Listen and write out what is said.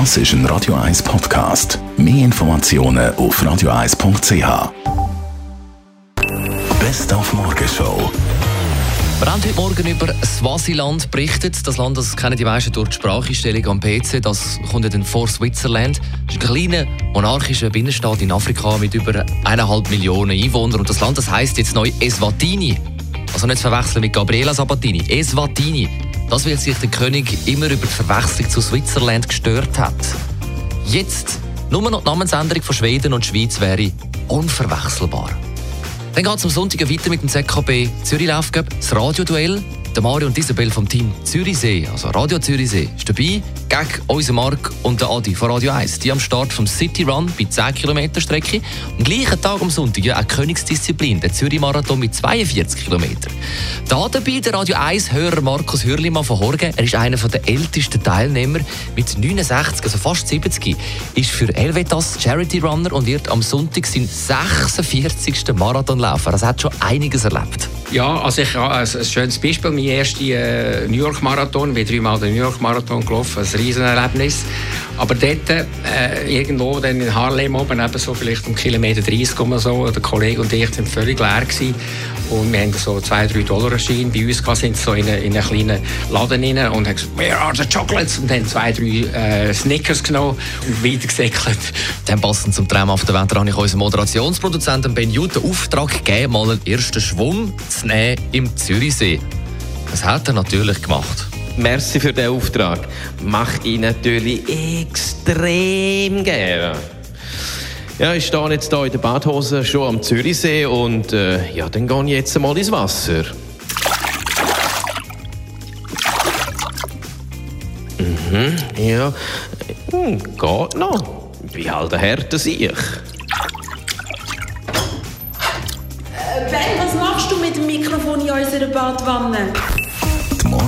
Das ist ein Radio 1 Podcast. Mehr Informationen auf radio1.ch. Best auf Morgenshow. Wir haben heute Morgen über Swasiland berichtet. Das Land, das kennen die meisten durch die Spracheinstellung am PC. Das kommt dann vor Switzerland. Das ist ein kleiner monarchischer Binnenstaat in Afrika mit über eineinhalb Millionen Einwohnern. Und das Land, das heißt jetzt neu Eswatini. Also nicht zu verwechseln mit Gabriela Sabatini. Eswatini. Das, weil sich der König immer über die Verwechslung zu Switzerland gestört hat. Jetzt, nur noch die Namensänderung von Schweden und Schweiz wäre unverwechselbar. Dann geht es am Sonntag weiter mit dem ZKB Zürich Laufcup, das Radioduell. Mario und Isabel vom Team Zürichsee, also Radio Zürichsee, ist dabei gegen unseren Mark und der Adi von Radio 1. Die am Start vom City Run bei 10 Kilometer Strecke. Am gleichen Tag am Sonntag ja, eine Königsdisziplin, der Zürich Marathon mit 42 Kilometern. Da dabei der Radio 1 Hörer Markus Hürlimann von Horgen. Er ist einer der ältesten Teilnehmer mit 69, also fast 70, ist für Helvetas Charity Runner und wird am Sonntag seinen 46. Marathon laufen. Das hat schon einiges erlebt. Ja, also ich habe ein, ein schönes Beispiel. Mein erster äh, New York Marathon, ich bin dreimal den New York Marathon gelaufen, ein Riesenerlebnis. Aber dort, äh, irgendwo dann in Harlem oben, eben so vielleicht um Kilometer 30 oder so, der Kollege und ich sind völlig leer gewesen. Und wir haben so zwei, drei Dollar erschienen. Bei uns sind so in, in einen kleinen Laden rein und haben gesagt, where are the chocolates? Und haben zwei, drei äh, Snickers genommen und wieder gesäckelt. Dann passend zum traumhaften Wetter habe ich unserem Moderationsproduzenten Ben Jut den Auftrag gegeben, mal einen ersten Schwung zu nehmen im Zürichsee. Das hat er natürlich gemacht. Merci für den Auftrag. Mache ich natürlich extrem gerne. Ja, ich stehe jetzt hier in der Badhose schon am Zürichsee und äh, ja, dann gehe ich jetzt mal ins Wasser. Mhm, ja, hm, geht noch. Ich bin halt ein härter Sieg. Ben, was machst du mit dem Mikrofon in unserer Badwanne?